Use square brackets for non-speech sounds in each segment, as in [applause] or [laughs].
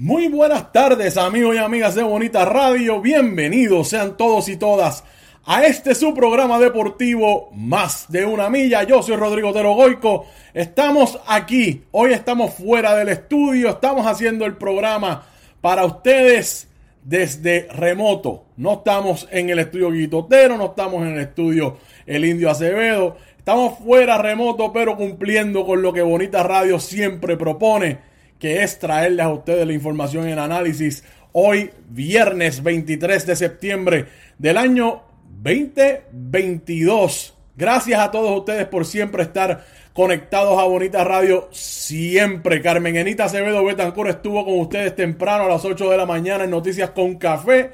Muy buenas tardes amigos y amigas de Bonita Radio, bienvenidos sean todos y todas a este su programa deportivo Más de una milla. Yo soy Rodrigo Terogoico, estamos aquí, hoy estamos fuera del estudio, estamos haciendo el programa para ustedes desde remoto. No estamos en el estudio Guitotero, no estamos en el estudio El Indio Acevedo, estamos fuera remoto pero cumpliendo con lo que Bonita Radio siempre propone que es traerles a ustedes la información en análisis hoy, viernes 23 de septiembre del año 2022. Gracias a todos ustedes por siempre estar conectados a Bonita Radio. Siempre. Carmen Enita Acevedo Betancur estuvo con ustedes temprano a las 8 de la mañana en Noticias con Café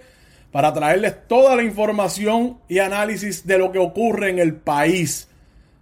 para traerles toda la información y análisis de lo que ocurre en el país.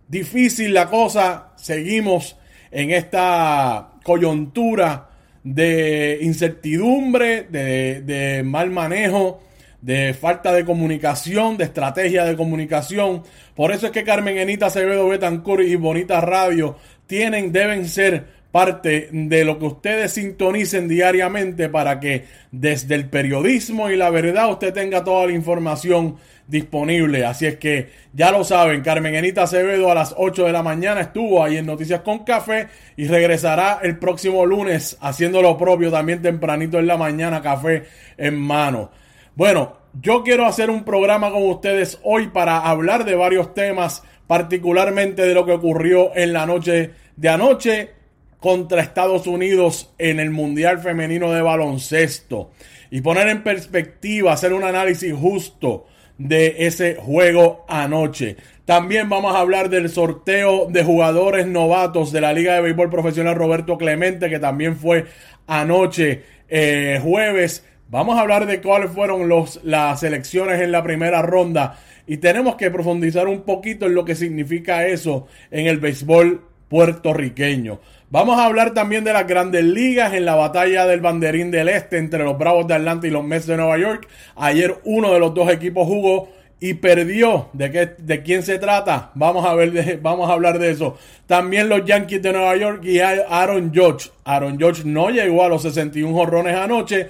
Difícil la cosa. Seguimos en esta coyuntura de incertidumbre, de, mal manejo, de falta de comunicación, de estrategia de comunicación. Por eso es que Carmen Enita Acevedo Betancur y Bonita Radio tienen, deben ser parte de lo que ustedes sintonicen diariamente para que desde el periodismo y la verdad usted tenga toda la información disponible. Así es que ya lo saben, Carmen Enita Acevedo a las 8 de la mañana estuvo ahí en Noticias con Café y regresará el próximo lunes haciendo lo propio también tempranito en la mañana, café en mano. Bueno, yo quiero hacer un programa con ustedes hoy para hablar de varios temas, particularmente de lo que ocurrió en la noche de anoche contra Estados Unidos en el Mundial Femenino de Baloncesto y poner en perspectiva, hacer un análisis justo de ese juego anoche. También vamos a hablar del sorteo de jugadores novatos de la Liga de Béisbol Profesional Roberto Clemente, que también fue anoche eh, jueves. Vamos a hablar de cuáles fueron los, las elecciones en la primera ronda y tenemos que profundizar un poquito en lo que significa eso en el béisbol puertorriqueño. Vamos a hablar también de las grandes ligas en la batalla del banderín del este entre los Bravos de Atlanta y los Mets de Nueva York. Ayer uno de los dos equipos jugó y perdió. ¿De, qué, de quién se trata? Vamos a, ver [laughs] vamos a hablar de eso. También los Yankees de Nueva York y Aaron Judge. Aaron Judge no llegó a los 61 jorrones anoche,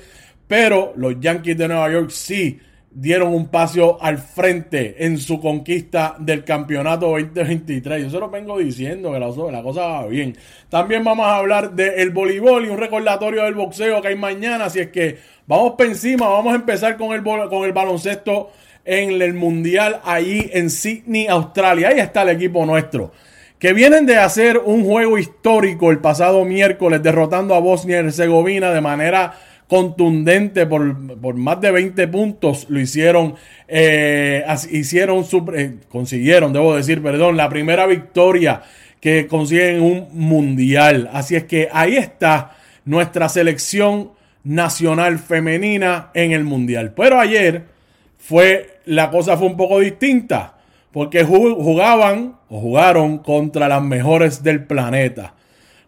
pero los Yankees de Nueva York sí dieron un paso al frente en su conquista del campeonato 2023. Yo se lo vengo diciendo que la, cosa va bien. También vamos a hablar del voleibol y un recordatorio del boxeo que hay mañana. Así es que vamos por encima, vamos a empezar con el, con el baloncesto en el mundial ahí en Sydney, Australia. Ahí está el equipo nuestro. Que vienen de hacer un juego histórico el pasado miércoles derrotando a Bosnia y Herzegovina de manera contundente por, más de 20 puntos. Lo hicieron, eh, hicieron, eh, consiguieron, debo decir, perdón, la primera victoria que consiguen un mundial. Así es que ahí está nuestra selección nacional femenina en el mundial. Pero ayer fue, la cosa fue un poco distinta. Porque jugaban o jugaron contra las mejores del planeta,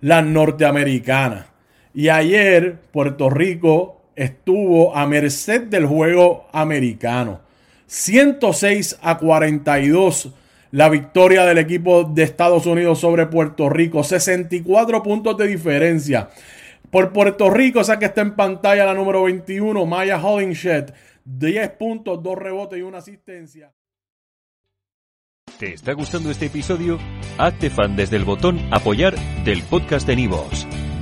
las norteamericanas. Y ayer Puerto Rico estuvo a merced del juego americano. 106 a 42 la victoria del equipo de Estados Unidos sobre Puerto Rico. 64 puntos de diferencia. Por Puerto Rico, esa que está en pantalla la número 21, Maya Hollingshed. 10 puntos, 2 rebotes y una asistencia. ¿Te está gustando este episodio? Hazte fan desde el botón apoyar del podcast de Nivos.